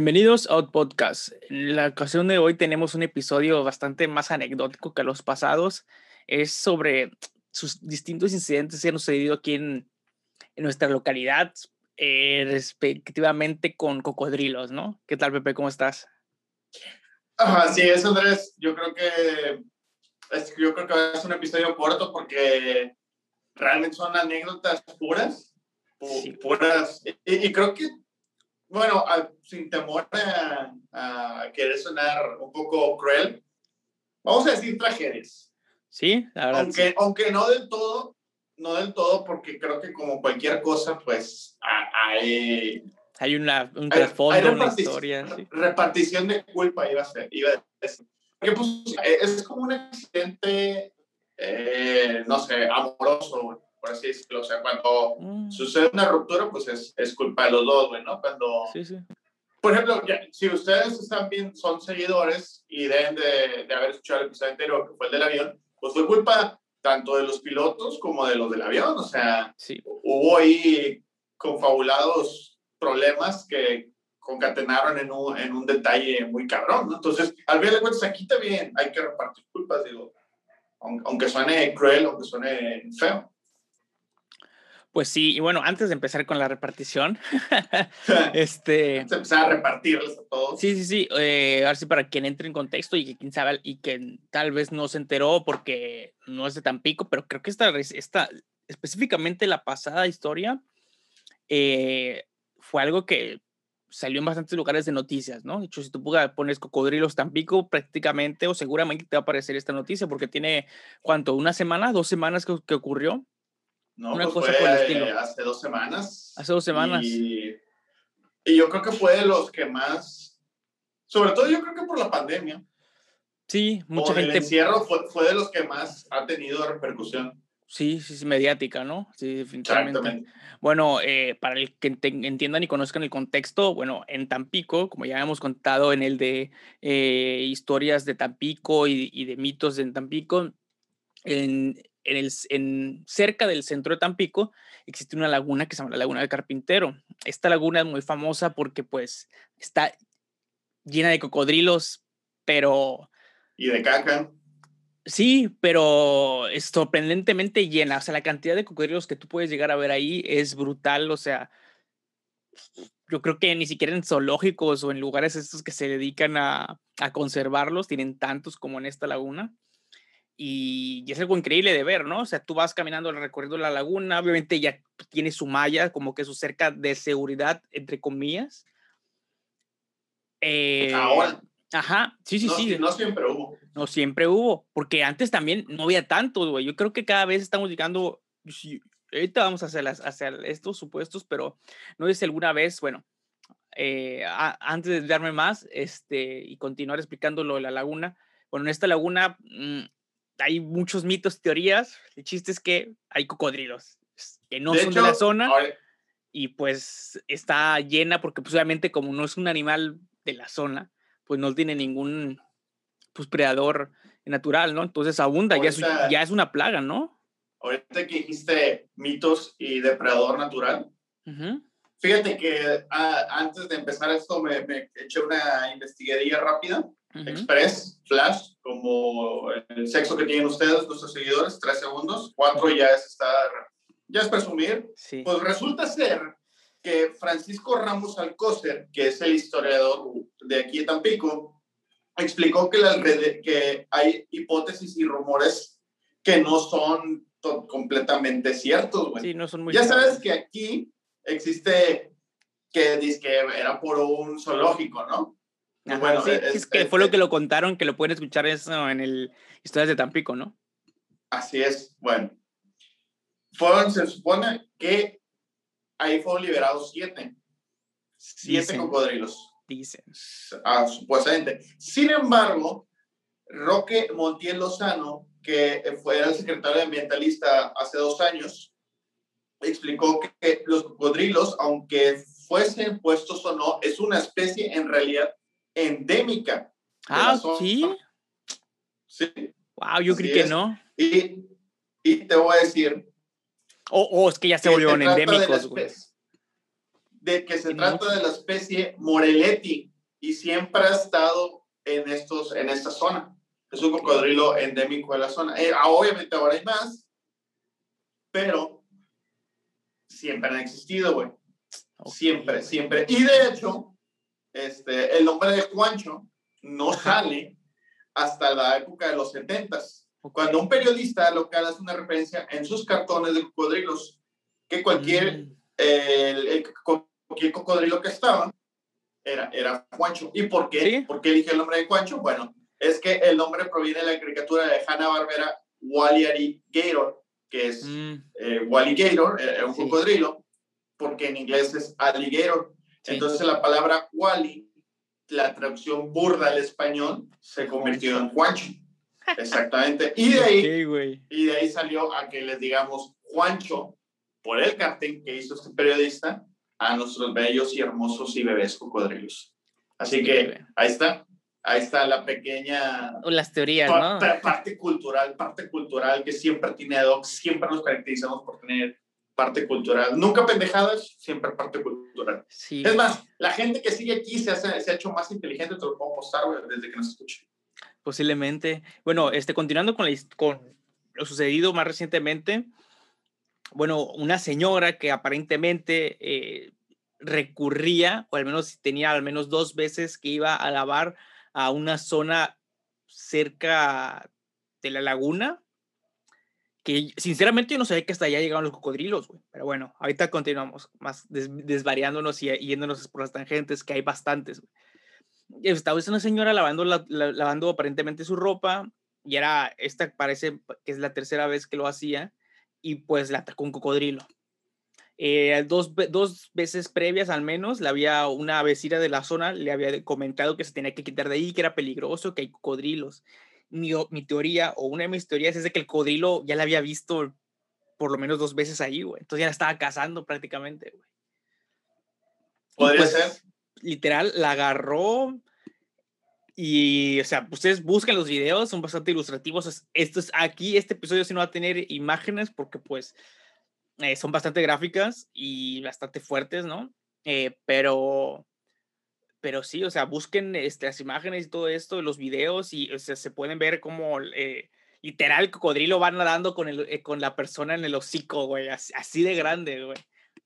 Bienvenidos a Out Podcast. En la ocasión de hoy tenemos un episodio bastante más anecdótico que los pasados. Es sobre sus distintos incidentes que han sucedido aquí en, en nuestra localidad, eh, respectivamente con cocodrilos, ¿no? ¿Qué tal, Pepe? ¿Cómo estás? Así es, Andrés. Yo creo que es, yo creo que ser un episodio corto porque realmente son anécdotas puras, pu- puras. Y, y creo que, bueno, a- sin temor a, a querer sonar un poco cruel, vamos a decir tragedias. Sí, la verdad. Aunque, sí. aunque no del todo, no del todo, porque creo que como cualquier cosa, pues hay, Hay una, un hay- trasfondo, hay una reparti- historia. sí. repartición de culpa iba a ser. Iba a decir. Porque, pues, es como un accidente, eh, no sé, amoroso, por así decirlo. O sea, cuando Mm, sucede una ruptura, pues es, es culpa de los dos, güey, ¿no? Cuando, Sí, sí. por ejemplo, ya, si ustedes están bien, son seguidores y deben de, de haber escuchado el episodio anterior, que fue el del avión, pues fue culpa tanto de los pilotos como de los del avión. O sea, Sí, hubo ahí confabulados problemas que concatenaron en un, en un detalle muy cabrón, ¿no? Entonces, al final de cuentas, aquí también hay que repartir culpas, digo, aun- aunque suene cruel, aunque suene feo. Pues sí. Y bueno, antes de empezar con la repartición, este. Empezar a repartirles a todos. Sí, sí, sí. Eh, ahora sí, para quien entre en contexto y que quien sabe y que tal vez no se enteró porque no es de Tampico, pero creo que esta, esta específicamente la pasada historia eh, fue algo que salió en bastantes lugares de noticias, ¿no? De hecho, si tú pones cocodrilos Tampico, prácticamente o seguramente te va a aparecer esta noticia porque tiene, ¿cuánto? ¿Una semana? ¿Dos semanas que, que ocurrió? ¿No? Una Pues cosa fue por el estilo. hace dos semanas. Hace dos semanas. Y, y yo creo que fue de los que más, sobre todo yo creo que por la pandemia, Sí, mucha o el gente. encierro fue, fue de los que más ha tenido repercusión. Sí, sí, sí, mediática, ¿no? Sí, definitivamente. Bueno, eh, para el que entiendan y conozcan el contexto, bueno, en Tampico, como ya hemos contado en el de eh, historias de Tampico y, y de mitos en Tampico, en, en el, c- en, cerca del centro de Tampico existe una laguna que se llama la Laguna del Carpintero. Esta laguna es muy famosa porque pues está llena de cocodrilos, pero Y de caca. Sí, pero es sorprendentemente llena. O sea, la cantidad de cocodrilos que tú puedes llegar a ver ahí es brutal. O sea, yo creo que ni siquiera en zoológicos o en lugares estos que se dedican a, a conservarlos tienen tantos como en esta laguna. Y, y es algo increíble de ver, ¿no? O sea, tú vas caminando recorriendo la laguna, obviamente ya tiene su malla, como que su cerca de seguridad, entre comillas. Eh, Ahora, Ajá, sí, sí, no, sí. no siempre hubo. No siempre hubo, porque antes también no había tantos, güey. Yo creo que cada vez estamos llegando. ahorita vamos hacia, las, hacia estos supuestos, pero no si alguna vez, bueno, eh, a- antes de darme más este, y continuar explicando lo de la laguna, bueno, en esta laguna mm, hay muchos mitos, teorías. El chiste es que hay cocodrilos que no de son hecho, de la zona y pues está llena porque pues obviamente como no es un animal de la zona, pues no tiene ningún pues predador natural, ¿no? Entonces abunda, ya es, ya es una plaga, ¿no? ahorita que dijiste mitos y depredador natural, Ujú. fíjate que ah, antes de empezar esto me, me eché una investigadilla rápida, Express, flash, como el sexo que tienen ustedes, nuestros seguidores, tres segundos, cuatro ya es estar, ya es presumir, Sí. Pues resulta ser que Francisco Ramos Alcócer, que es el historiador de aquí de Tampico, explicó que, las rede- que hay hipótesis y rumores que no son completamente ciertos. güey. Sí, no son muy ya sabes que aquí existe que dice que era por un zoológico, ¿no? Ajá, bueno, sí, es- es que fue lo que lo contaron, que lo pueden escuchar eso en el Historias de Tampico, ¿no? Así es, bueno. Fueron, se supone que ahí fueron liberados siete. Siete Dicen. cocodrilos. Dicen. Ah, supuestamente. Sin embargo, Roque Montiel Lozano, que fue el secretario ambientalista hace dos años, explicó que los cocodrilos, aunque fuesen puestos o no, es una especie en realidad endémica. de Ah, sí. Sí. Wow, yo Así creí que es. no. Y, y te voy a decir. O o es que ya se que volvieron de endémicos, güey. especie- de que se trata de la especie Morelletti y siempre ha estado en, estos, en esta zona. Es un cocodrilo endémico de la zona. Eh, ah, obviamente ahora hay más, pero siempre han existido, güey. Siempre, siempre. Y de hecho, este, el nombre de Juancho no sale hasta la época de los 70 cuando un periodista local hace una referencia en sus cartones de cocodrilos que cualquier, mm. el, cualquier cocodrilo que estaba era, era Juancho. ¿Y por qué? ¿Por qué elige el nombre de Juancho? Bueno, es que el nombre proviene de la caricatura de Hanna-Barbera Wally Gator, que es mm. eh, Wally Gator, eh, un cocodrilo, porque en inglés es alligator. Entonces la palabra Wally, la traducción burda al español, se convirtió en Juancho. Exactamente. Y de ahí, y de ahí salió a que les digamos Juancho, por el cartel que hizo este periodista, a nuestros bellos y hermosos y bebés cocodrilos. Así que ahí está. Ahí está la pequeña... Las teorías, ¿no? Parte cultural, parte cultural que siempre tiene Doc, siempre nos caracterizamos por tener parte cultural. Nunca pendejadas, siempre parte cultural. Sí. Es más, la gente que sigue aquí se, hace, se ha hecho más inteligente, te lo puedo postar, desde que nos escuche. Posiblemente. Bueno, este, continuando con, con lo sucedido más recientemente, bueno, una señora que aparentemente eh, recurría, o al menos tenía al menos dos veces que iba a lavar a una zona cerca de la laguna, que sinceramente yo no sabía que hasta allá llegaban los cocodrilos, güey. Pero bueno, ahorita continuamos más desvariándonos y yéndonos por las tangentes, que hay bastantes. Estaba una señora lavando, lavando aparentemente su ropa y era, esta parece que es la tercera vez que lo hacía y pues la atacó un cocodrilo. Eh, dos, dos, veces previas al menos, le había una vecina de la zona, le había comentado que se tenía que quitar de ahí, que era peligroso, que hay cocodrilos. Mi, mi teoría, o una de mis teorías, es de que el cocodrilo ya la había visto por lo menos dos veces ahí, güey. Entonces ya la estaba cazando prácticamente, güey. Podría pues, ser. Literal, la agarró, y, o sea, ustedes buscan los videos, son bastante ilustrativos. Esto es aquí, este episodio sí no va a tener imágenes porque, pues, eh, son bastante gráficas y bastante fuertes, ¿no? Eh, pero, pero sí, o sea, busquen este, las imágenes y todo esto, los videos, y o sea, se pueden ver como eh, literal el cocodrilo va nadando con, el, con la persona en el hocico, güey, así, de grande, güey.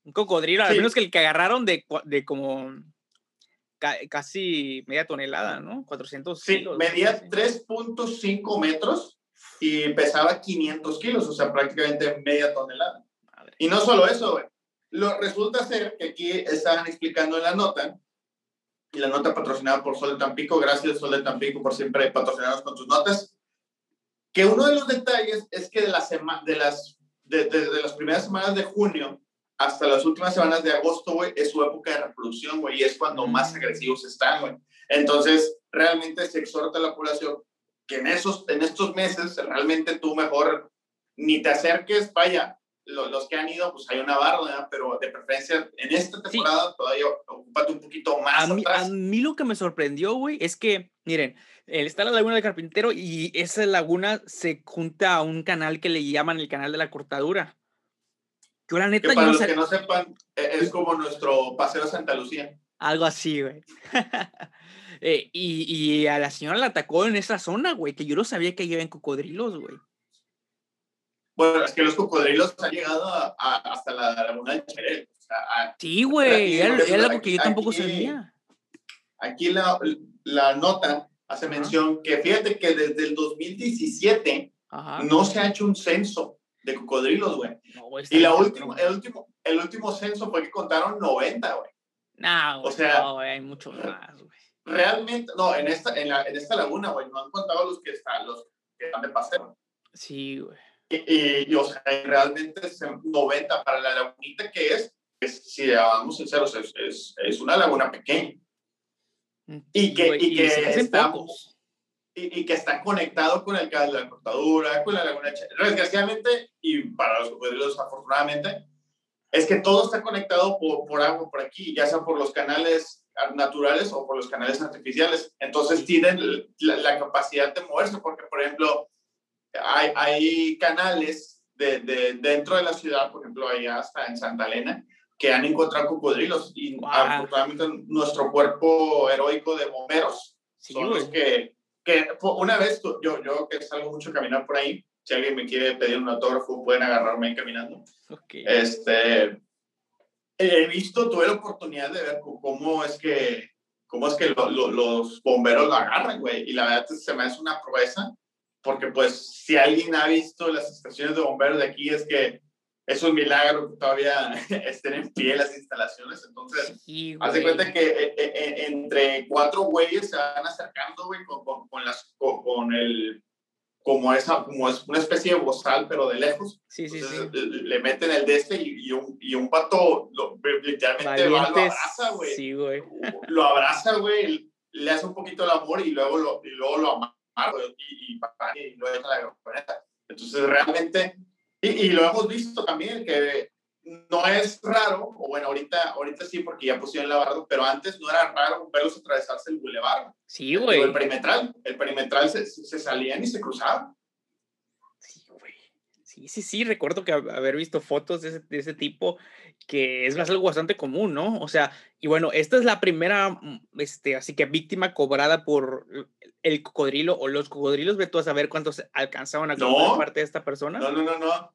Un cocodrilo, al menos que el que agarraron de, de como casi media tonelada, ¿no? 400 sí, medía 3.5 metros y pesaba 500 kilos, o sea, prácticamente media tonelada. Y no solo eso, Lo, resulta ser que aquí estaban explicando en la nota, y la nota patrocinada por Sol de Tampico, gracias Sol de Tampico por siempre patrocinarnos con tus notas, que uno de los detalles es que de, la de, las, de, de las primeras semanas de junio hasta las últimas semanas de agosto, güey, es su época de reproducción, güey, y es cuando más agresivos están, güey. Entonces, realmente se exhorta a la población que en, esos, en estos meses realmente tú mejor ni te acerques, vaya, los que han ido, pues hay una barra, pero de preferencia en esta temporada todavía ocupate un poquito más. A mí, a mí lo que me sorprendió, güey, es que, miren, está la laguna del carpintero y esa laguna se junta a un canal que le llaman el canal de la cortadura. Yo la neta... para los que no sepan, e, es como nuestro paseo a Santa Lucía. Algo así, güey. Eh, y, y, a la señora la atacó en esa zona, güey, que yo no sabía que llevan cocodrilos, güey. Bueno, es que los cocodrilos han llegado hasta la laguna de Cherel. sí, güey, era, algo que yo tampoco sabía. Aquí la, la nota hace mención que fíjate que desde el 2017 no se ha hecho un censo de cocodrilos, güey. y la última, el, último, el último censo fue que contaron 90, güey. No, o sea, hay muchos más, güey. Realmente, no, en esta, en, la, en esta laguna, güey, no han contado los que están, los que están de paseo. Sí, güey. Y, y, o sea, realmente es 90 para la lagunita que es, es si vamos sinceros, es, es, es, una laguna pequeña. Y que, y, que estamos, y, y, que está conectado con el de la cortadura, con la laguna. Desgraciadamente, y para los cocodrilos afortunadamente, es que todo está conectado por, por agua por aquí, ya sea por los canales naturales o por los canales artificiales. Entonces tienen la, capacidad de moverse, porque por ejemplo, hay, hay canales de, de, dentro de la ciudad, por ejemplo, allá hasta en Santa Elena, que han encontrado cocodrilos y afortunadamente nuestro cuerpo heroico de bomberos son los que, que una vez yo, yo que salgo mucho a caminar por ahí, si alguien me quiere pedir un autógrafo pueden agarrarme ahí caminando. Este, he visto, tuve la oportunidad de ver cómo es que, cómo es que los bomberos lo agarran, güey, y la verdad se me hace una proeza, porque pues si alguien ha visto las estaciones de bomberos de aquí es que es un milagro que todavía estén en pie las instalaciones. Entonces, haz de cuenta que eh, eh, eh, entre cuatro güeyes se van acercando, güey, con, con, las, con, el, como, esa, como es una especie de bozal, pero de lejos. Sí, sí, sí. Le meten el de este y, un, y un pato lo, literalmente lo abraza, güey. Sí, güey. Lo abraza, güey, le hace un poquito el amor y luego lo, y luego lo amarra y, y, y, lo deja la Entonces, realmente y, lo hemos visto también, que no es raro, o bueno, ahorita, ahorita sí, porque ya pusieron la barra, pero antes no era raro verlos atravesarse el bulevar. Sí, güey. El perimetral, el perimetral se, se salían y se cruzaban. Sí. Sí, sí, sí, recuerdo que haber visto fotos de ese, de ese tipo, que es algo bastante común, ¿no? O sea, y bueno, esta es la primera, mm, este, así que víctima cobrada por el cocodrilo o los cocodrilos, ve tú a saber cuántos alcanzaban a no, parte de esta persona. No, no, no, no.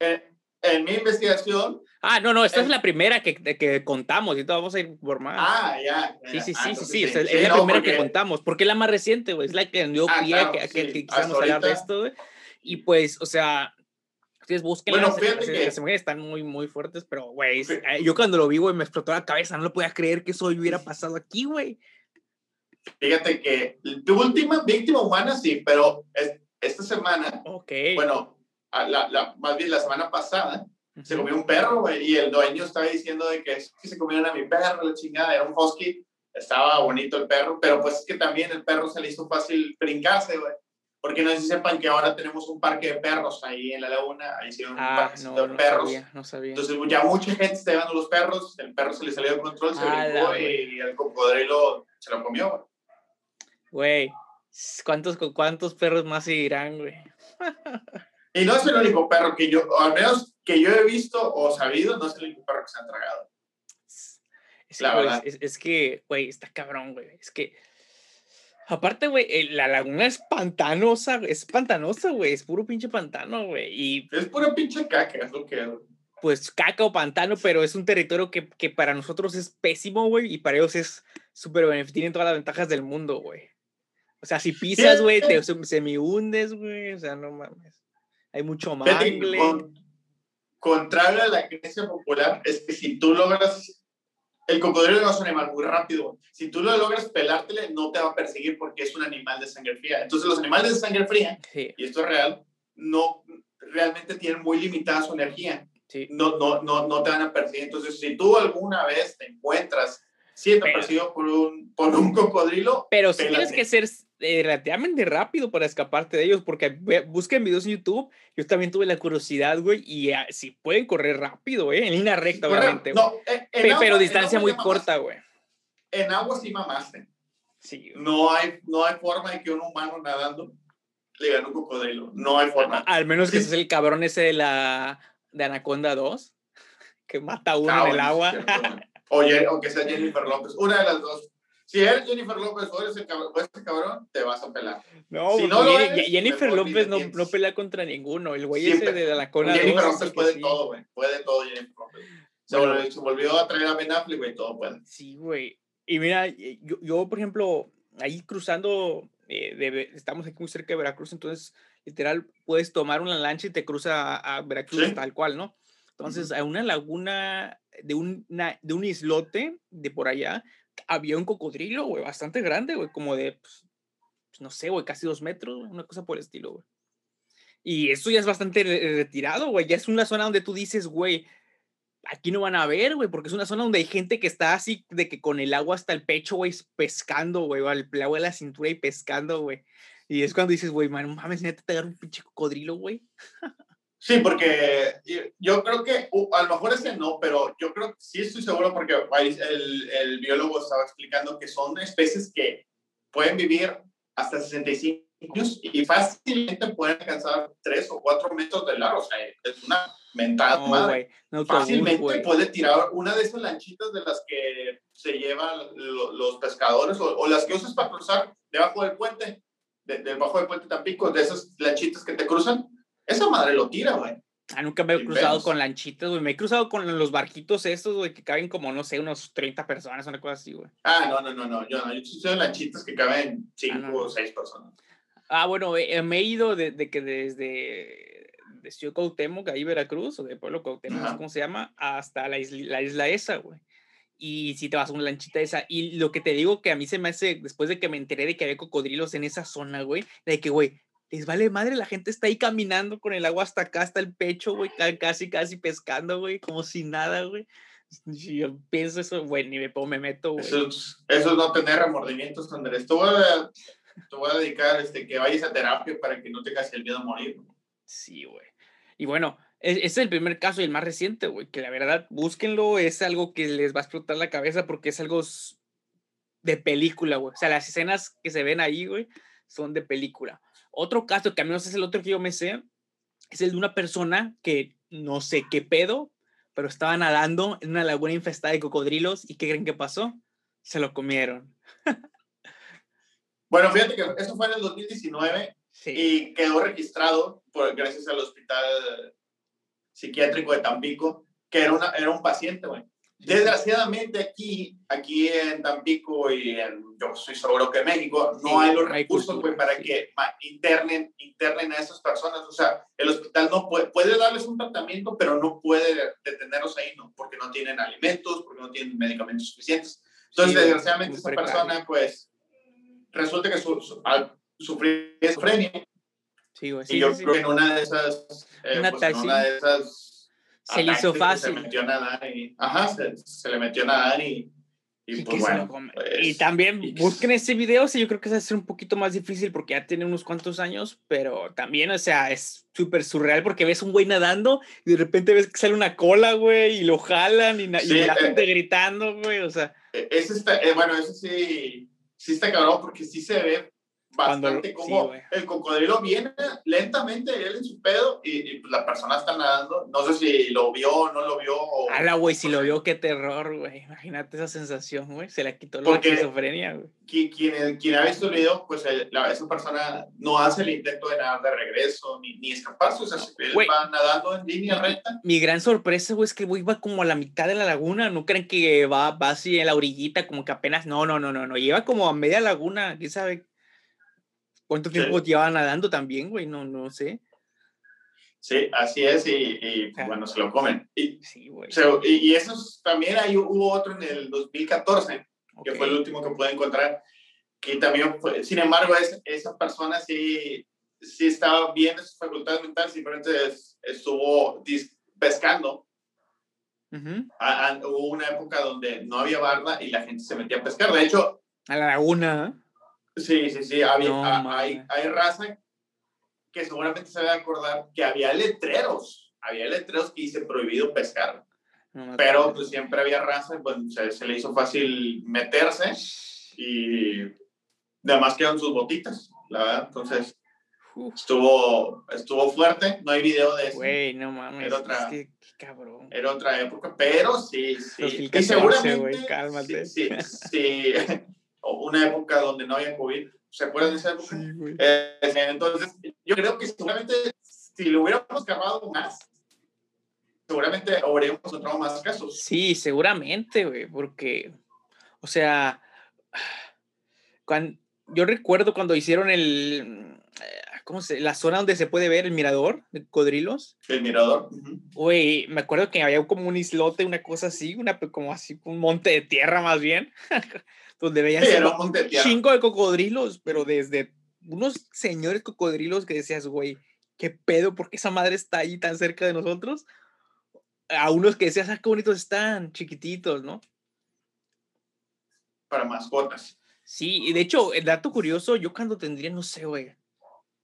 en mi investigación. Ah, no, no, esta es la primera que, que contamos y todo, vamos a ir por más. Ah, ya. Sí, sí, sí, sí, sí, es, la primera que contamos, porque es la más reciente, güey, es la que dio ah, pie a que, que, quisiéramos hablar de esto, güey. Y pues, o sea, ustedes busquen bueno, las, las, imágenes están muy, muy fuertes, pero, güey, eh, yo cuando lo vi, güey, me explotó la cabeza, no lo podía creer que eso hubiera pasado aquí, güey. Fíjate que tu última víctima humana sí, pero esta semana, okay. bueno, la, la, más bien la semana pasada, se comió un perro, güey, y el dueño estaba diciendo de que, que se comieron a mi perro, la chingada, era un husky, estaba bonito el perro, pero pues es que también el perro se le hizo fácil brincarse, güey. Porque no sé si sepan que ahora tenemos un parque de perros ahí en la laguna, ahí un ah, parque no, de no perros. Sabía, no sabía. Entonces ya mucha gente está llevando los perros, el perro se le salió de control, se ah, brincó y el cocodrilo se lo comió, güey. ¿cuántos, ¿cuántos perros más seguirán, güey? y no es el único perro que yo, o al menos que yo he visto o sabido, no es el único perro que se han tragado. Es, la verdad. Es, que, güey, está cabrón, güey. Es que, aparte, güey, la laguna es pantanosa, es pantanosa, güey. Es puro pinche pantano, güey. Y... Es puro pinche caca, es lo que pues caca o pantano, pero es un territorio que, que para nosotros es pésimo, güey, y para ellos es súper beneficioso, tienen todas las ventajas del mundo, güey. O sea, si pisas, güey, te semi hundes, güey. O sea, no mames. Hay mucho mangle. contrario a la creencia popular, es que si tú logras. El cocodrilo no es un animal muy rápido. Si tú lo logras pelártele, no te va a perseguir porque es un animal de sangre fría. Entonces, los animales de sangre fría, y esto es real, no realmente tienen muy limitada su energía. No, no, no, no te van a perseguir. Entonces, si tú alguna vez te encuentras siendo perseguido por un, por un cocodrilo. Pero sí tienes que ser eh, relativamente rápido para escaparte de ellos, porque busquen videos en YouTube. Yo también tuve la curiosidad, güey, y uh, si pueden correr rápido, ¿eh? En línea recta, obviamente. No, pero distancia muy corta, güey. En agua sí mamaste. Sí. No hay, no hay forma de que un humano nadando le gane un cocodrilo. No hay forma. Al menos que es el cabrón ese de la de Anaconda 2, que mata a uno en el agua. o, o que sea Jennifer López. Una de las dos. Si eres Jennifer López o eres el cabrón, ese cabrón, te vas a pelar. No, si no Jennifer López no, no, pelea contra ninguno. El güey ese de la cola. Jennifer López puede todo, güey. Puede todo Jennifer López. Se, volvió, se, volvió, a traer a Ben Affleck, güey, todo puede. Sí, güey. Y mira, yo, yo, por ejemplo, ahí cruzando, eh, de, estamos aquí muy cerca de Veracruz, entonces, literal, puedes tomar una lancha y te cruza a, Veracruz tal cual, ¿no? Entonces, a una laguna de, una, de un islote de por allá, había un cocodrilo, güey, bastante grande, güey, como de, pues, no sé, güey, casi dos metros, una cosa por el estilo, güey. Y eso ya es bastante retirado, güey, ya es una zona donde tú dices, güey, aquí no van a ver, güey, porque es una zona donde hay gente que está así de que con el agua hasta el pecho, güey, pescando, güey, el agua de la cintura y pescando, güey. Y es cuando dices, güey, man, mames, neta, te agarra un pinche cocodrilo, güey. Sí, porque yo creo que, a lo mejor ese no, pero yo creo que sí estoy seguro porque el, el biólogo estaba explicando que son especies que pueden vivir hasta 65 y fácilmente pueden alcanzar tres o cuatro metros de largo. O sea, es una mentada madre. fácilmente puede tirar una de esas lanchitas de las que se llevan los pescadores o, las que usas para cruzar debajo del puente, debajo del puente Tampico, de esas lanchitas que te cruzan. Esa madre lo tira, güey. Ah, nunca me he cruzado con lanchitas, güey. Me he cruzado con los barquitos estos, güey, que caben como, no sé, unos 30 personas, una cosa así, güey. Ah, no, no, no, no. Yo no. Yo he lanchitas que caben 5 ah, o 6 personas. Ah, bueno, eh, me he ido de, de que desde de Ciudad Cuauhtémoc, ahí Veracruz, o de Pueblo Cuauhtémoc, ¿cómo se llama? Hasta la isla, la isla esa, güey. Y si te vas a una lanchita esa. Y lo que te digo que a mí se me hace, después de que me enteré de que había cocodrilos en esa zona, güey, de que, güey, les vale madre, la gente está ahí caminando con el agua hasta acá, hasta el pecho, güey, casi, casi pescando, güey, como si nada, güey. yo pienso eso, güey, ni me, me meto, güey. Eso, eso es no tener remordimientos, Andrés. Tú, te voy a dedicar este, que vayas a terapia para que no tengas el miedo a morir. Sí, güey. Y bueno, ese es el primer caso y el más reciente, güey, que la verdad, búsquenlo, es algo que les va a explotar la cabeza porque es algo de película, güey. O sea, las escenas que se ven ahí, güey, son de película. Otro caso, que a menos es el otro que yo me sé, es el de una persona que no sé qué pedo, pero estaba nadando en una laguna infestada de cocodrilos y ¿qué creen que pasó? Se lo comieron. Bueno, fíjate que eso fue en el 2019 y quedó registrado por, gracias al Hospital Psiquiátrico de Tampico, que era, una, era un paciente, güey. Desgraciadamente aquí, aquí en Tampico y en, yo soy seguro que en México, no hay los recursos güey, para que internen, internen a esas personas. O sea, el hospital no puede, puede darles un tratamiento, pero no puede detenerlos ahí, ¿no? Porque no tienen alimentos, porque no tienen medicamentos suficientes. Entonces, desgraciadamente, esa persona, pues, resulta que su, al sufrir esquizofrenia. Sí, sí, y yo creo que en una de esas, eh, pues en una de esas se le hizo fácil. Se metió a nadar y, ajá, se, se le metió a nadar y, y, pues, bueno, pues, y también busquen ese video, sí, yo creo que va a ser un poquito más difícil porque ya tiene unos cuantos años, pero también, o sea, es súper surreal porque ves un güey nadando y de repente ves que sale una cola, güey, y lo jalan y, la eh, gente gritando, güey, o sea. E, ese está, eh, bueno, eso sí, sí está cabrón porque sí se ve bastante como el cocodrilo viene lentamente él en su pedo y, pues, la persona está nadando. No sé si lo vio o no lo vio. O, Ala, güey, si lo vio, qué terror, güey. Imagínate esa sensación, güey. Se le quitó la esquizofrenia, güey. Quien, quien, ha visto el video, pues la, esa persona no hace el intento de nadar de regreso ni, ni escaparse. O sea, él va nadando en línea recta. Mi gran sorpresa, güey, es que güey va como a la mitad de la laguna. No creen que va, va así en la orillita, como que apenas. No, no, no, no, no. Lleva como a media laguna. ¿Quién sabe ¿Cuánto tiempo lleva nadando también, güey? No, no sé. Sí, así es, y, bueno, se lo comen. Y, sí, güey. y, eso también ahí hubo otro en el 2014, que fue el último que pude encontrar, que también fue, sin embargo, es, esa persona sí, sí estaba bien de sus facultades mentales, simplemente estuvo pescando. hubo una época donde no había barda y la gente se metía a pescar. De hecho, a la laguna. Sí, sí, sí. hay, hay raza que seguramente se va a acordar que había letreros. Había letreros que dice prohibido pescar. pero pues siempre había raza, pues se, le hizo fácil meterse y además quedan sus botitas, la verdad. Entonces estuvo, estuvo fuerte. No hay video de eso. Güey, no mames. Era otra, cabrón. Era otra época, pero sí, sí. Y seguramente. cálmate. sí, sí una época donde no había COVID. ¿Se acuerdan de esa época? Eh, entonces, yo creo que seguramente si lo hubiéramos cargado más, seguramente habríamos encontrado más casos. Sí, seguramente, güey, porque, o sea, cuando, yo recuerdo cuando hicieron el, ¿cómo se, la zona donde se puede ver el mirador de codrilos. El mirador. Güey, me acuerdo que había como un islote, una cosa así, una, como así, un monte de tierra más bien. donde veías un chingo de cocodrilos, pero desde unos señores cocodrilos que decías, güey, qué pedo, porque esa madre está ahí tan cerca de nosotros, a unos que decías, ah, qué bonitos están, chiquititos, ¿no? Para mascotas. Sí, y de hecho, el dato curioso, yo cuando tendría, no sé, güey,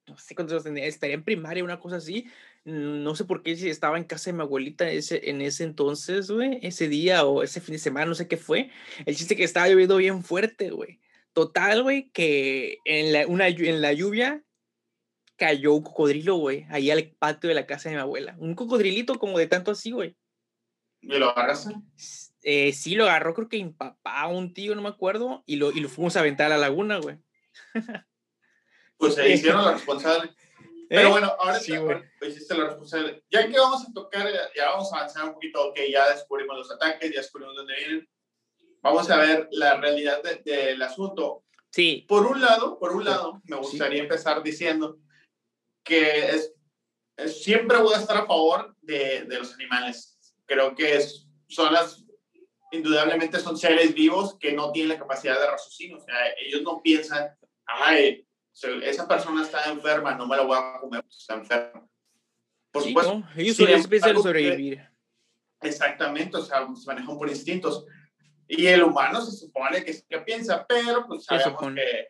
no sé cuántos tendría, estaría en primaria, una cosa así, no sé por qué si estaba en casa de mi abuelita ese, en ese entonces, güey, ese día o ese fin de semana, no sé qué fue. El chiste que estaba lloviendo bien fuerte, güey. Total, güey, que en la, una, en la lluvia cayó un cocodrilo, güey, ahí al patio de la casa de mi abuela. Un cocodrilito como de tanto así, güey. ¿Y lo agarraste? Eh, sí, lo agarró, creo que mi papá, un tío, no me acuerdo, y lo, y lo fuimos a aventar a la laguna, güey. pues se hicieron la responsable. Pero ¿Eh? bueno, ahora sí, hiciste la responsable. Ya que vamos a tocar, ya vamos a avanzar un poquito, ok, ya descubrimos los ataques, ya descubrimos dónde vienen. Vamos a ver la realidad del asunto. Sí. Por un lado, por un lado, me gustaría empezar diciendo que es, siempre voy a estar a favor de, de los animales. Creo que es, son las, indudablemente son seres vivos que no tienen la capacidad de raciocinio. O sea, ellos no piensan, ay, esa persona está enferma, no me la voy a comer porque está enferma. Por supuesto. ellos solo piensan sobrevivir. exactamente, o sea, se manejan por instintos. Y el humano se supone que, que piensa, pero pues sabemos que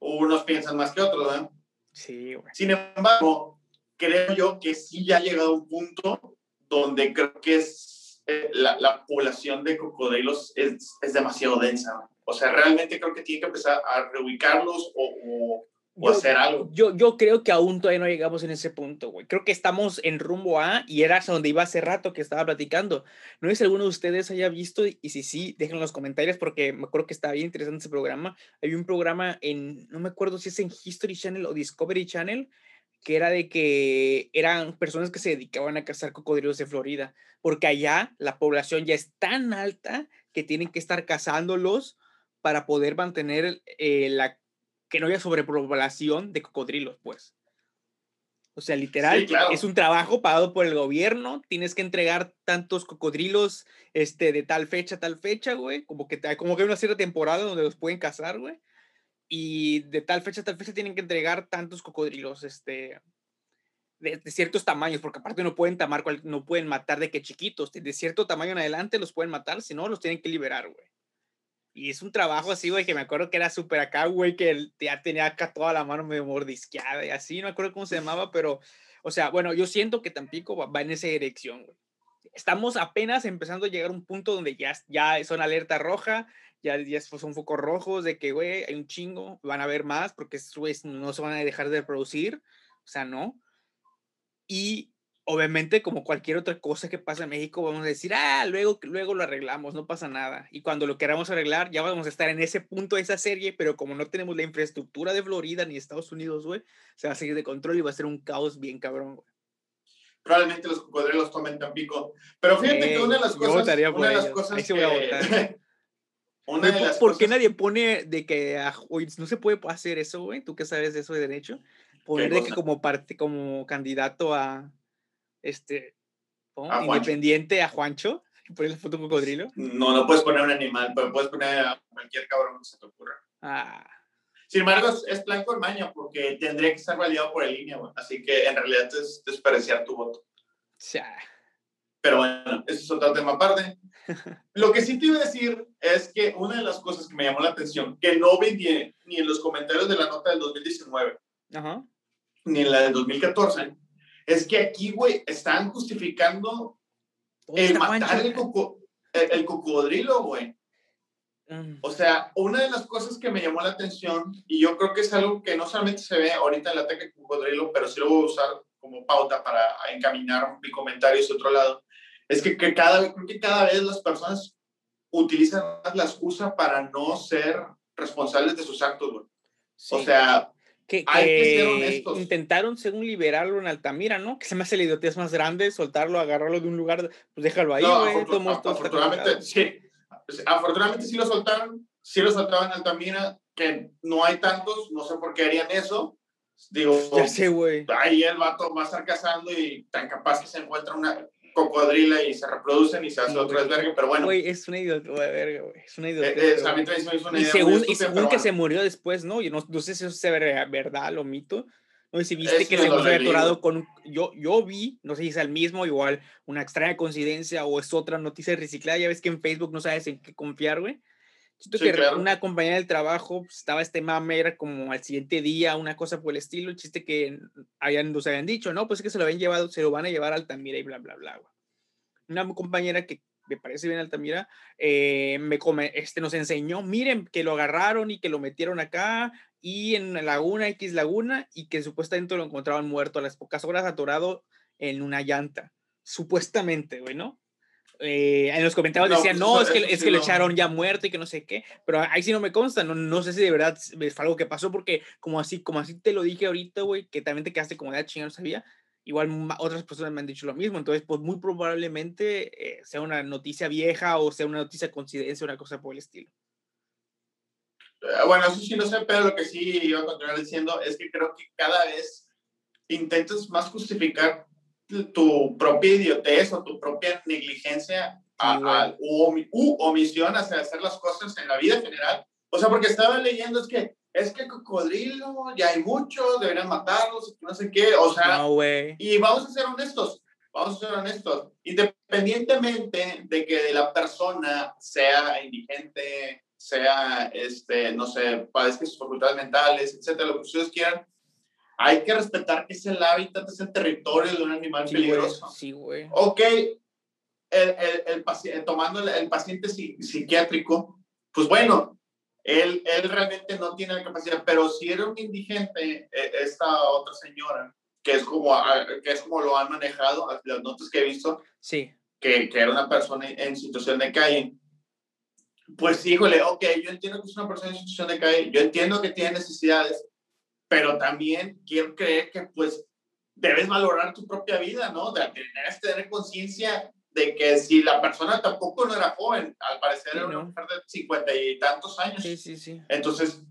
unos piensan más que otros, ¿no? Sí, güey. Sin embargo, creo yo que sí ya ha llegado un punto donde creo que es, eh, la, la, población de cocodrilos es, es demasiado densa. O sea, realmente creo que tiene que empezar a reubicarlos o, o, yo, hacer algo. Yo, yo creo que aún todavía no llegamos en ese punto, güey. Creo que estamos en rumbo A y era donde iba hace rato que estaba platicando. No sé si alguno de ustedes haya visto y si sí, déjenlo en los comentarios porque me acuerdo que está bien interesante ese programa. Hay un programa en, no me acuerdo si es en History Channel o Discovery Channel, que era de que eran personas que se dedicaban a cazar cocodrilos de Florida, porque allá la población ya es tan alta que tienen que estar cazándolos para poder mantener eh, la que no haya sobrepoblación de cocodrilos, pues. O sea, literal, es un trabajo pagado por el gobierno, tienes que entregar tantos cocodrilos este, de tal fecha a tal fecha, güey, como que, como que hay una cierta temporada donde los pueden cazar, güey, y de tal fecha a tal fecha tienen que entregar tantos cocodrilos, este, de, ciertos tamaños, porque aparte no pueden, tamar, no pueden matar de que chiquitos, de cierto tamaño en adelante los pueden matar, si no, los tienen que liberar, güey. Y es un trabajo así, güey, que me acuerdo que era súper acá, güey, que ya tenía acá toda la mano medio mordisqueada y así, no me acuerdo cómo se llamaba, pero, o sea, bueno, yo siento que Tampico va, en esa dirección, güey. Estamos apenas empezando a llegar a un punto donde ya, ya son alerta roja, ya, ya son focos rojos de que, güey, hay un chingo, van a haber más porque no se van a dejar de producir, o sea, no. Y obviamente, como cualquier otra cosa que pasa en México, vamos a decir, ah, luego, luego lo arreglamos, no pasa nada. Y cuando lo queramos arreglar, ya vamos a estar en ese punto de esa serie, pero como no tenemos la infraestructura de Florida ni Estados Unidos, güey, se va a seguir de control y va a ser un caos bien cabrón, güey. Probablemente los cocodrilos tomen Tampico. Pero fíjate que una de las cosas. Una de las cosas que... una de las ¿Por qué nadie pone de que ah, no se puede hacer eso, güey? ¿Tú qué sabes de eso de derecho? Poner de que como parte, como candidato a este, independiente a Juancho, ponerle foto un cocodrilo. No, no puedes poner un animal, pero puedes poner a cualquier cabrón que se te ocurra. Ah. Sin embargo, es plan con maña porque tendría que estar validado por el línea, así que en realidad es desperdiciar tu voto. Pero bueno, eso es otro tema aparte. Lo que sí te iba a decir es que una de las cosas que me llamó la atención, que no vi ni en los comentarios de la nota del 2019, ni en la del 2014, es que aquí, güey, están justificando el matar el, el, cocodrilo, güey. Mm. O sea, una de las cosas que me llamó la atención, y yo creo que es algo que no solamente se ve ahorita en el ataque cocodrilo, pero sí lo voy a usar como pauta para encaminar mi comentario hacia otro lado, es que, que cada, creo que cada vez las personas utilizan la excusa para no ser responsables de sus actos, güey. O sea, que, que, intentaron, según liberarlo en Altamira, ¿no? Que se me hace la idiotez más grande, soltarlo, agarrarlo de un lugar, pues déjalo ahí, güey. afortunadamente, sí. Afortunadamente sí lo soltaron, sí lo soltaron en Altamira, que no hay tantos, no sé por qué harían eso. Digo, ya sé, güey. Ahí el vato va a estar cazando y tan capaz que se encuentra una, cocodrila y se reproducen y se hace otro desvergue, pero bueno. Güey, es una idiota verga, güey. Es una idiota. Eh, eh, a mí también una y según, y según que se murió después, ¿no? Yo no, no sé si eso es verdad o mito. No sé si viste que se había atorado con. Yo, yo vi, no sé si es el mismo, igual, una extraña coincidencia o es otra noticia reciclada. Ya ves que en Facebook no sabes en qué confiar, güey. Siento que una compañía del trabajo pues, estaba este mame, era como al siguiente día, una cosa por el estilo. El chiste que hayan, nos habían dicho, no, pues es que se lo habían llevado, se lo van a llevar al Altamira y bla, bla, bla. Una compañera que me parece bien Altamira, eh, me come, este, nos enseñó, miren, que lo agarraron y que lo metieron acá y en la laguna, X laguna, y que supuestamente lo encontraban muerto a las pocas horas atorado en una llanta. Supuestamente, güey, ¿no? Eh, en los comentarios decían, pues, no, es que, es que lo echaron ya muerto y que no sé qué, pero ahí sí no me consta, no, no sé si de verdad fue algo que pasó, porque como así, como así te lo dije ahorita, güey, que también te quedaste como de ah, chingada, no sabía, igual otras personas me han dicho lo mismo, entonces pues muy probablemente eh, sea una noticia vieja o sea una noticia coincidencia, una cosa por el estilo. Eh, bueno, eso sí no sé, pero lo que sí iba a continuar diciendo es que creo que cada vez intentas más justificar tu propia idiotez o tu propia negligencia a, u, omisión hacia hacer las cosas en la vida general. O sea, porque estaba leyendo, es que es que cocodrilo, ya hay muchos, deberían matarlos, no sé qué, o sea, no, y vamos a ser honestos, vamos a ser honestos, independientemente de que la persona sea indigente, sea, este, no sé, padezca sus facultades mentales, etcétera, lo que ustedes quieran, hay que respetar que es el hábitat, es el territorio de un animal peligroso. sí, güey. Ok, el, el, el, tomando el, paciente psiquiátrico, pues bueno, él, él realmente no tiene la capacidad, pero si era un indigente, e, esta otra señora, que es como, que es como lo han manejado, las notas que he visto, sí. que, que era una persona en situación de calle, pues híjole, ok, yo entiendo que es una persona en situación de calle, yo entiendo que tiene necesidades, pero también quiero creer que pues debes valorar tu propia vida, ¿no? De tener, tener conciencia de que si la persona tampoco no era joven, al parecer era una mujer de cincuenta y tantos años. Sí, sí, sí. Entonces,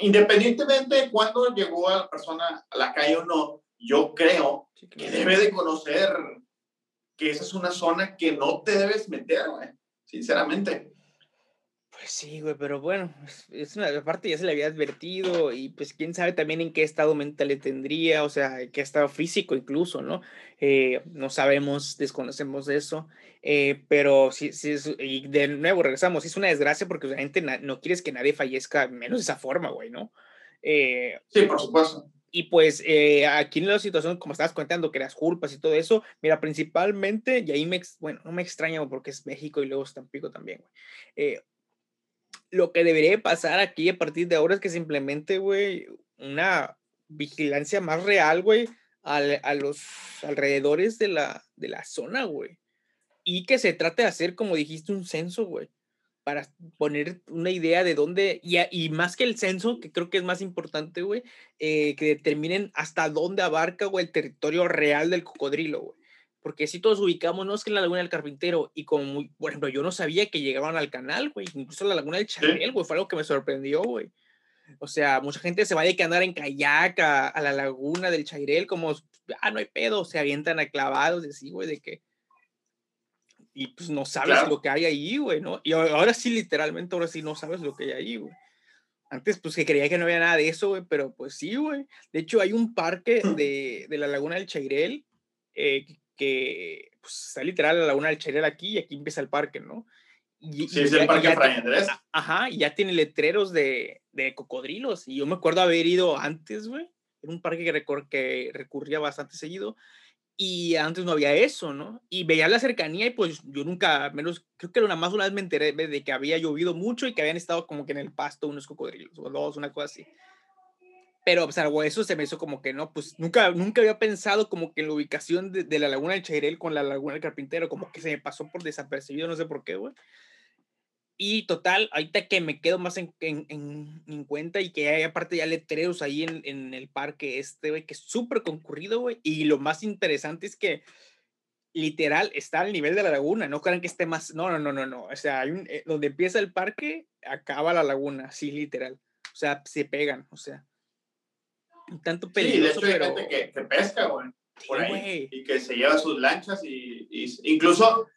independientemente de cuándo llegó a la persona a la calle o no, yo creo que debe de conocer que esa es una zona que no te debes meter, güey, sinceramente. Pues sí, güey, pero bueno, es una parte ya se le había advertido y pues quién sabe también en qué estado mental le tendría, o sea, en qué estado físico incluso, ¿no? Eh, no sabemos, desconocemos eso, eh, pero sí, sí, y de nuevo regresamos, es una desgracia porque obviamente no quieres que nadie fallezca menos de esa forma, güey, ¿no? Eh, sí, por supuesto. Y pues aquí en la situación, como estabas contando, que las culpas y todo eso, mira, principalmente, y ahí me, bueno, no me extraña porque es México y luego Tampico también, güey lo que debería pasar aquí a partir de ahora es que se implemente, güey, una vigilancia más real, güey, a, los alrededores de la, de la zona, güey. Y que se trate de hacer, como dijiste, un censo, güey, para poner una idea de dónde, y, y más que el censo, que creo que es más importante, güey, eh, que determinen hasta dónde abarca, güey, el territorio real del cocodrilo, güey porque si todos ubicamos, no es que en la Laguna del Carpintero, y como, muy, por ejemplo, yo no sabía que llegaban al canal, güey, incluso la Laguna del Charel, güey, fue algo que me sorprendió, güey. O sea, mucha gente se vaya a andar en kayak a, la Laguna del Chairel, como, ah, no hay pedo, se avientan a clavados, de así, güey, de que... Y pues no sabes lo que hay ahí, güey, ¿no? Y ahora sí, literalmente, ahora sí no sabes lo que hay ahí, güey. Antes, pues que creía que no había nada de eso, güey, pero pues sí, güey. De hecho, hay un parque de, de la Laguna del Chairel eh, que pues, está literal la laguna del Cherel aquí y aquí empieza el parque, ¿no? Y, sí, es el parque Fray Andrés. Ajá, y ya tiene letreros de, de, cocodrilos. Y yo me acuerdo haber ido antes, güey. Era un parque que, que recurría bastante seguido. Y antes no había eso, ¿no? Y veía la cercanía y pues yo nunca, menos, creo que una más una vez me enteré de que había llovido mucho y que habían estado como que en el pasto unos cocodrilos o dos, una cosa así pero salvo pues, eso se me hizo como que no, pues nunca, nunca había pensado como que en la ubicación de, la laguna del Chairel con la laguna del Carpintero, como que se me pasó por desapercibido, no sé por qué, güey. Y total, ahorita que me quedo más en, en, en, cuenta y que hay aparte ya letreros ahí en, en el parque este, güey, que es súper concurrido, güey. Y lo más interesante es que literal está al nivel de la laguna, no crean que esté más, no, no, no, no, no. O sea, hay un, eh, donde empieza el parque, acaba la laguna, sí, literal. O sea, se pegan, o sea tanto peligroso. Sí, de hecho hay gente que, que pesca, güey, por ahí, y que se lleva sus lanchas y, incluso,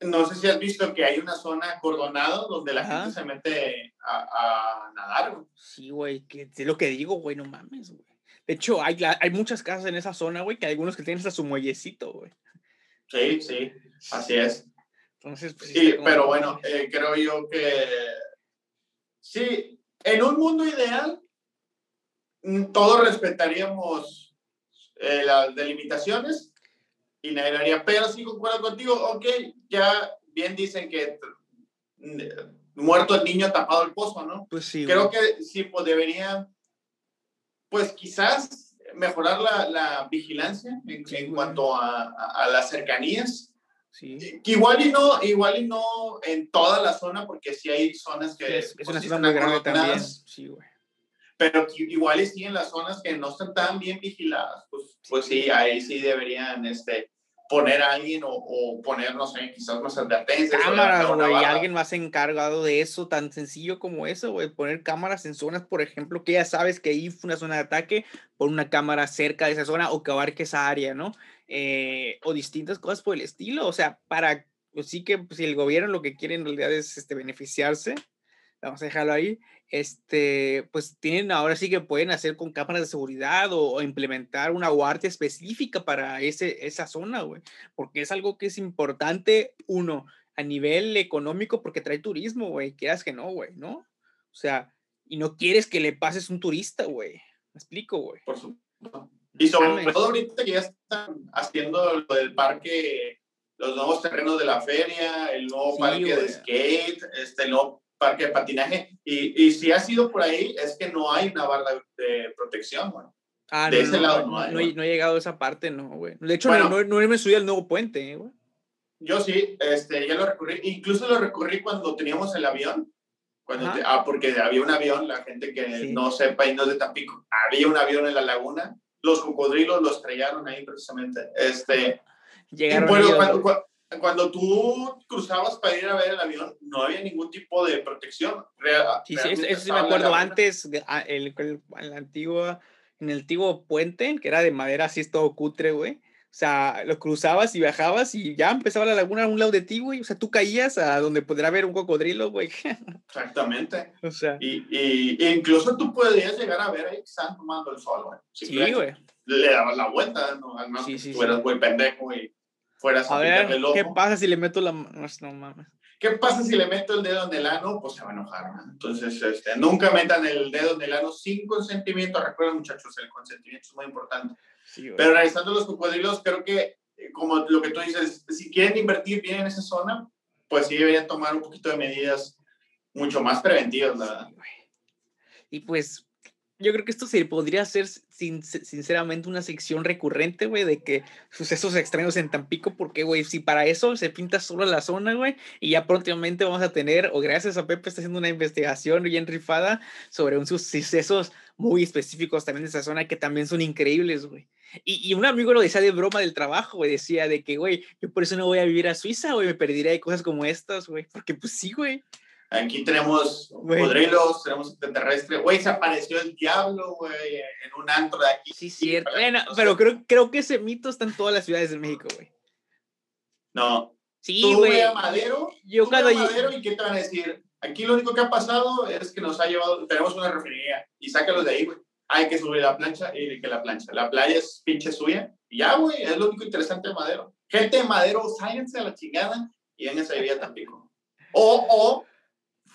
no sé si has visto que hay una zona acordonada donde la gente se mete a, a nadar, güey. Sí, güey, que es lo que digo, güey, no mames, güey. De hecho, hay, hay muchas casas en esa zona, güey, que hay algunos que tienen hasta su muellecito, güey. Sí, sí, así es. Entonces, pues, sí, pero bueno, eh, creo yo que sí, en un mundo ideal, todos respetaríamos eh, las delimitaciones y nadie haría, pero sí concuerdo contigo, ok, ya, bien dicen que muerto el niño, tapado el pozo, ¿no? Pues sí. Creo que sí, pues debería, pues quizás mejorar la, la vigilancia en, cuanto a, a, las cercanías. Sí. Que igual y no, igual y no en toda la zona, porque sí hay zonas que es, es una zona muy grande también. Sí, güey. Pero igual y sí en las zonas que no están tan bien vigiladas, pues, pues sí, ahí sí deberían, este, poner a alguien o, poner, no sé, quizás más advertencias. Cámaras, güey, alguien más encargado de eso, tan sencillo como eso, güey, poner cámaras en zonas, por ejemplo, que ya sabes que ahí fue una zona de ataque, pon una cámara cerca de esa zona o que abarque esa área, ¿no? Eh, o distintas cosas por el estilo, o sea, para, pues sí que pues, si el gobierno lo que quiere en realidad es este, beneficiarse, vamos a dejarlo ahí, este, pues tienen ahora sí que pueden hacer con cámaras de seguridad o, implementar una guardia específica para ese, esa zona, güey, porque es algo que es importante, uno, a nivel económico, porque trae turismo, güey, quieras que no, güey, ¿no? O sea, y no quieres que le pases un turista, güey. Me explico, güey. Por supuesto. Y sobre todo ahorita que ya están haciendo lo del parque, los nuevos terrenos de la feria, el nuevo parque de skate, este, el nuevo parque de patinaje. Y, y, si ha sido por ahí, es que no hay una barra de protección, bueno. Ah, de ese lado no, hay, no, he, llegado a esa parte, no, güey. De hecho, no, no, no me subí al nuevo puente, güey. Yo sí, este, ya lo recorrí. Incluso lo recorrí cuando teníamos el avión. Cuando ah, porque había un avión, la gente que no sepa y no es de Tampico, había un avión en la laguna. Los cocodrilos los estrellaron ahí precisamente. Este, Llegaron cuando, cuando tú cruzabas para ir a ver el avión, no había ningún tipo de protección. sí, sí, eso, sí me acuerdo antes, ah, el, el, el, antiguo, en el antiguo puente, que era de madera así, es todo cutre, güey. O sea, lo cruzabas y viajabas y ya empezaba la laguna a un lado de ti, güey. O sea, tú caías a donde podría haber un cocodrilo, güey. Exactamente. O sea. Y, y, incluso tú podrías llegar a ver ahí que están tomando el sol, güey. sí, güey. Le dabas la vuelta, ¿no? Además, sí, sí, tú eras muy pendejo y a ver, ¿qué pasa si le meto la mano? No mames. ¿Qué pasa si le meto el dedo en el ano? Pues se va a enojar. Entonces, este, nunca metan el dedo en el ano sin consentimiento. Recuerden, muchachos, el consentimiento es muy importante. Pero realizando los cocodrilos, creo que, eh, como lo que tú dices, si quieren invertir bien en esa zona, pues sí deberían tomar un poquito de medidas mucho más preventivas, ¿verdad? Y pues yo creo que esto se podría hacer sin, sinceramente una sección recurrente, güey, de que sucesos extraños en Tampico, porque, güey, si para eso se pinta solo la zona, güey, y ya prontamente vamos a tener, o gracias a Pepe está haciendo una investigación bien rifada sobre un sucesos muy específicos también de esa zona que también son increíbles, güey. Y, y, un amigo lo decía de broma del trabajo, güey, decía de que, güey, yo por eso no voy a vivir a Suiza, güey, me perdería de cosas como estas, güey, porque pues sí, güey. Aquí tenemos cocodrilos, tenemos extraterrestres. Güey, se apareció el diablo, güey, en un antro de aquí. Sí, cierto. Bueno, pero creo, creo que ese mito está en todas las ciudades de México, güey. No. Sí, güey. a Madero, yo tú cuando Madero y qué te van a decir. Aquí lo único que ha pasado es que nos ha llevado, tenemos una refinería y sácalos de ahí, güey. Hay que subir la plancha y que la plancha. La playa es pinche suya. Y ya, güey, es lo único interesante de Madero. Gente de Madero, sáyense a la chingada y vengan a vivir a Tampico. O, o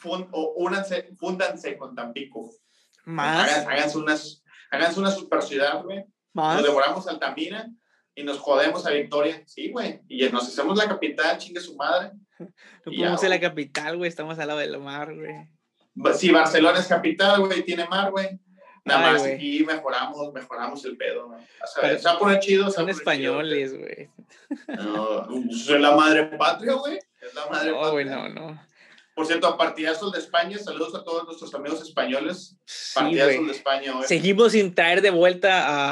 o únanse, fúndanse con Tampico. Más. háganse, unas, háganse una super ciudad, güey. Nos devoramos Altamira y nos jodemos a Victoria. Sí, güey. Y nos hacemos la capital, chingue su madre. No podemos ser la capital, güey. Estamos al lado del mar, güey. Si Barcelona es capital, güey, tiene mar, güey. Nada más aquí mejoramos, mejoramos el pedo, güey. Se va a poner chido. Son españoles, güey. No, soy la madre patria, güey. Es la madre no, güey, no, no. Por cierto, a partidazos de España, saludos a todos nuestros amigos españoles. partidazos de España hoy. Seguimos sin traer de vuelta a,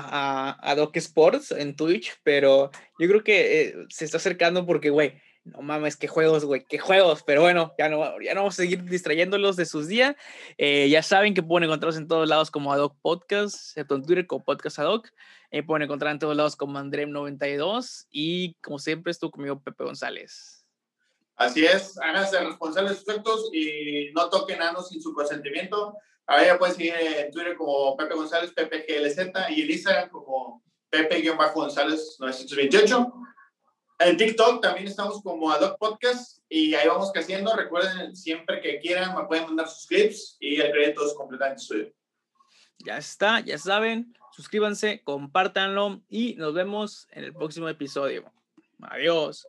a, a, Doc Sports en Twitch, pero yo creo que eh, se está acercando porque, güey, no mames, qué juegos, güey, qué juegos. Pero bueno, ya no, ya no vamos a seguir distrayéndolos de sus días. Eh, ya saben que pueden encontrarlos en todos lados como Adoc Podcast, en Twitter como Podcast Adoc. Eh, pueden encontrar en todos lados como Andrem92 y como siempre estuvo conmigo Pepe González. Así es, háganse responsables de sus actos y no toquen anos sin su consentimiento. Ahora ya pueden seguir en Twitter como Pepe González, PPGLZ y en Instagram como Pepe-González 928. En TikTok también estamos como Adoc Podcast y ahí vamos creciendo. Recuerden, siempre que quieran, me pueden mandar sus clips y el crédito es completamente suyo. Ya está, ya saben. Suscríbanse, compártanlo y nos vemos en el próximo episodio. Adiós.